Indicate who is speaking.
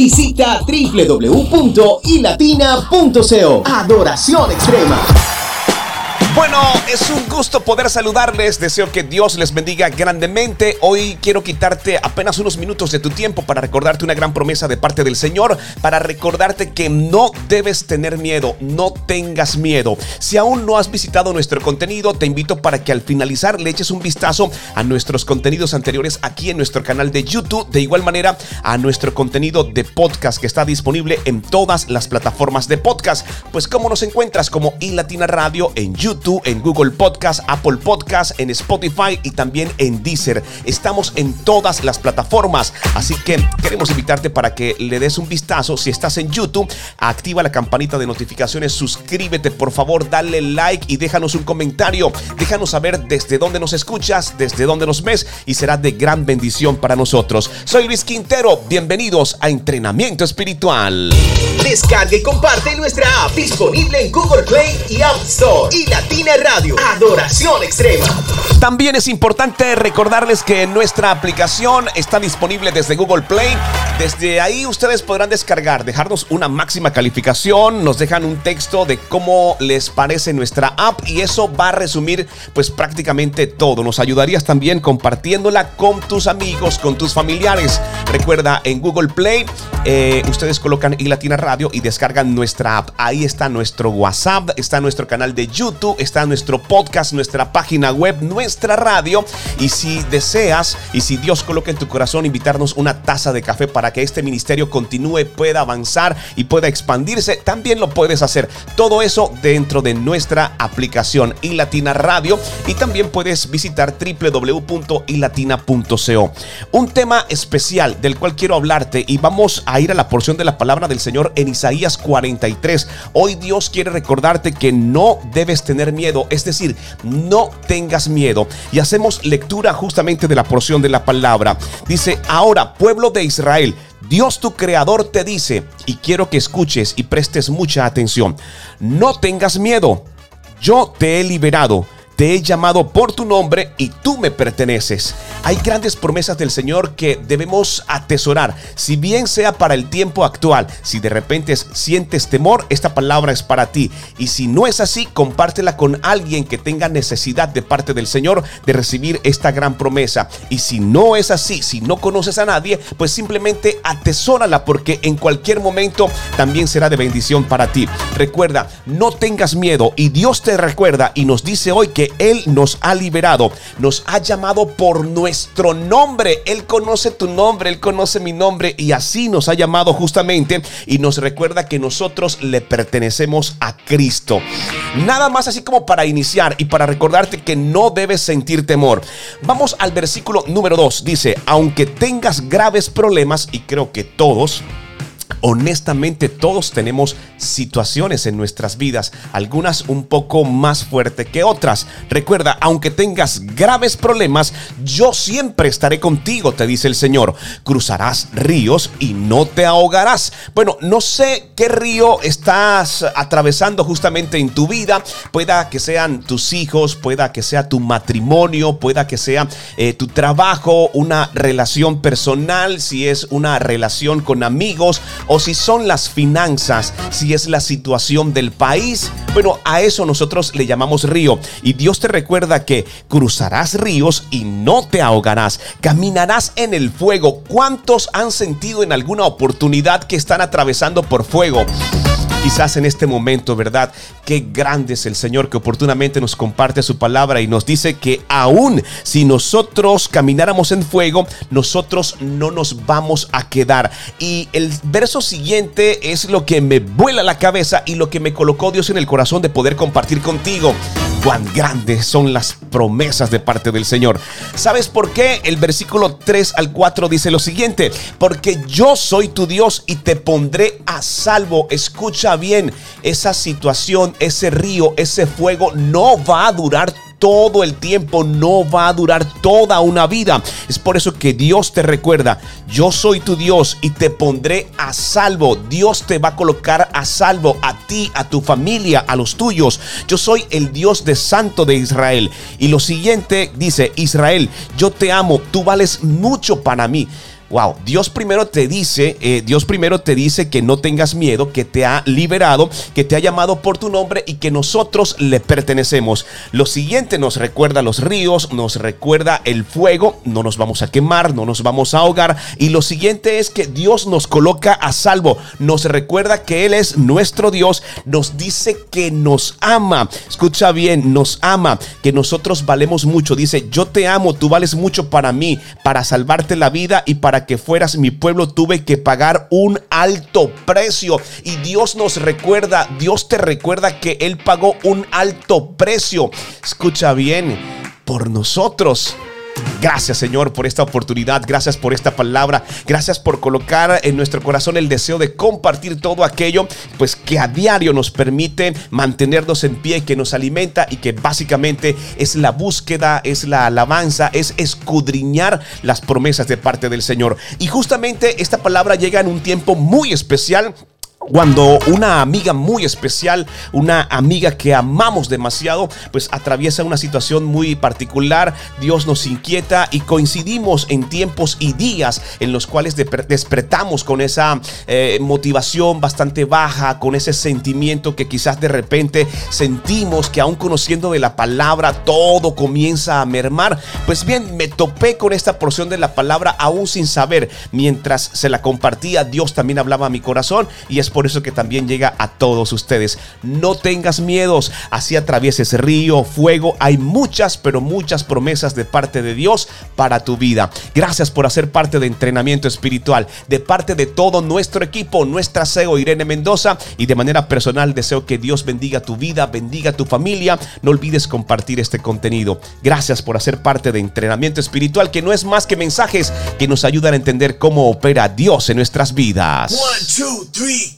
Speaker 1: Visita www.ilatina.co. Adoración extrema.
Speaker 2: Bueno, es un gusto poder saludarles. Deseo que Dios les bendiga grandemente. Hoy quiero quitarte apenas unos minutos de tu tiempo para recordarte una gran promesa de parte del Señor, para recordarte que no debes tener miedo, no tengas miedo. Si aún no has visitado nuestro contenido, te invito para que al finalizar le eches un vistazo a nuestros contenidos anteriores aquí en nuestro canal de YouTube. De igual manera, a nuestro contenido de podcast que está disponible en todas las plataformas de podcast. Pues, ¿cómo nos encuentras? Como iLatina Radio en YouTube en Google Podcast, Apple Podcast, en Spotify y también en Deezer. Estamos en todas las plataformas, así que queremos invitarte para que le des un vistazo. Si estás en YouTube, activa la campanita de notificaciones, suscríbete por favor, dale like y déjanos un comentario. Déjanos saber desde dónde nos escuchas, desde dónde nos ves y será de gran bendición para nosotros. Soy Luis Quintero, bienvenidos a Entrenamiento Espiritual.
Speaker 1: Descarga y comparte nuestra app disponible en Google Play y App Store. Y la Latina Radio. Adoración extrema.
Speaker 2: También es importante recordarles que nuestra aplicación está disponible desde Google Play. Desde ahí ustedes podrán descargar, dejarnos una máxima calificación, nos dejan un texto de cómo les parece nuestra app y eso va a resumir pues prácticamente todo. Nos ayudarías también compartiéndola con tus amigos, con tus familiares. Recuerda, en Google Play eh, ustedes colocan y Latina Radio y descargan nuestra app. Ahí está nuestro WhatsApp, está nuestro canal de YouTube está nuestro podcast, nuestra página web, nuestra radio. Y si deseas y si Dios coloca en tu corazón invitarnos una taza de café para que este ministerio continúe, pueda avanzar y pueda expandirse, también lo puedes hacer. Todo eso dentro de nuestra aplicación iLatina Radio y también puedes visitar www.ilatina.co. Un tema especial del cual quiero hablarte y vamos a ir a la porción de la palabra del Señor en Isaías 43. Hoy Dios quiere recordarte que no debes tener miedo, es decir, no tengas miedo. Y hacemos lectura justamente de la porción de la palabra. Dice, ahora, pueblo de Israel, Dios tu creador te dice, y quiero que escuches y prestes mucha atención, no tengas miedo, yo te he liberado te he llamado por tu nombre y tú me perteneces. Hay grandes promesas del Señor que debemos atesorar, si bien sea para el tiempo actual. Si de repente sientes temor, esta palabra es para ti. Y si no es así, compártela con alguien que tenga necesidad de parte del Señor de recibir esta gran promesa. Y si no es así, si no conoces a nadie, pues simplemente atesórala porque en cualquier momento también será de bendición para ti. Recuerda, no tengas miedo y Dios te recuerda y nos dice hoy que él nos ha liberado, nos ha llamado por nuestro nombre. Él conoce tu nombre, Él conoce mi nombre y así nos ha llamado justamente y nos recuerda que nosotros le pertenecemos a Cristo. Nada más así como para iniciar y para recordarte que no debes sentir temor. Vamos al versículo número 2. Dice, aunque tengas graves problemas, y creo que todos, Honestamente todos tenemos situaciones en nuestras vidas, algunas un poco más fuertes que otras. Recuerda, aunque tengas graves problemas, yo siempre estaré contigo, te dice el Señor. Cruzarás ríos y no te ahogarás. Bueno, no sé qué río estás atravesando justamente en tu vida. Pueda que sean tus hijos, pueda que sea tu matrimonio, pueda que sea eh, tu trabajo, una relación personal, si es una relación con amigos o si son las finanzas, si es la situación del país. Bueno, a eso nosotros le llamamos río. Y Dios te recuerda que cruzarás ríos y no te ahogarás. Caminarás en el fuego. ¿Cuántos han sentido en alguna oportunidad que están atravesando por fuego? Quizás en este momento, ¿verdad? Qué grande es el Señor que oportunamente nos comparte su palabra y nos dice que aún si nosotros camináramos en fuego, nosotros no nos vamos a quedar. Y el verso siguiente es lo que me vuela la cabeza y lo que me colocó Dios en el corazón de poder compartir contigo. Cuán grandes son las promesas de parte del Señor. ¿Sabes por qué? El versículo 3 al 4 dice lo siguiente, porque yo soy tu Dios y te pondré a salvo. Escucha bien, esa situación, ese río, ese fuego no va a durar todo el tiempo, no va a durar toda una vida. Es por eso que Dios te recuerda, yo soy tu Dios y te pondré a salvo. Dios te va a colocar a salvo a ti, a tu familia, a los tuyos. Yo soy el Dios de Santo de Israel. Y lo siguiente dice, Israel, yo te amo, tú vales mucho para mí. Wow, Dios primero te dice, eh, Dios primero te dice que no tengas miedo, que te ha liberado, que te ha llamado por tu nombre y que nosotros le pertenecemos. Lo siguiente nos recuerda los ríos, nos recuerda el fuego, no nos vamos a quemar, no nos vamos a ahogar. Y lo siguiente es que Dios nos coloca a salvo, nos recuerda que Él es nuestro Dios, nos dice que nos ama. Escucha bien, nos ama, que nosotros valemos mucho. Dice, yo te amo, tú vales mucho para mí, para salvarte la vida y para que fueras mi pueblo tuve que pagar un alto precio. Y Dios nos recuerda, Dios te recuerda que Él pagó un alto precio. Escucha bien, por nosotros. Gracias Señor por esta oportunidad, gracias por esta palabra, gracias por colocar en nuestro corazón el deseo de compartir todo aquello, pues que a diario nos permite mantenernos en pie, que nos alimenta y que básicamente es la búsqueda, es la alabanza, es escudriñar las promesas de parte del Señor. Y justamente esta palabra llega en un tiempo muy especial cuando una amiga muy especial, una amiga que amamos demasiado, pues atraviesa una situación muy particular, Dios nos inquieta y coincidimos en tiempos y días en los cuales despertamos con esa eh, motivación bastante baja, con ese sentimiento que quizás de repente sentimos que aún conociendo de la palabra todo comienza a mermar. Pues bien, me topé con esta porción de la palabra aún sin saber. Mientras se la compartía, Dios también hablaba a mi corazón y por eso que también llega a todos ustedes. No tengas miedos, así atravieses río, fuego. Hay muchas, pero muchas promesas de parte de Dios para tu vida. Gracias por hacer parte de entrenamiento espiritual, de parte de todo nuestro equipo, nuestra CEO Irene Mendoza y de manera personal deseo que Dios bendiga tu vida, bendiga tu familia. No olvides compartir este contenido. Gracias por hacer parte de entrenamiento espiritual que no es más que mensajes que nos ayudan a entender cómo opera Dios en nuestras vidas. One, two, three,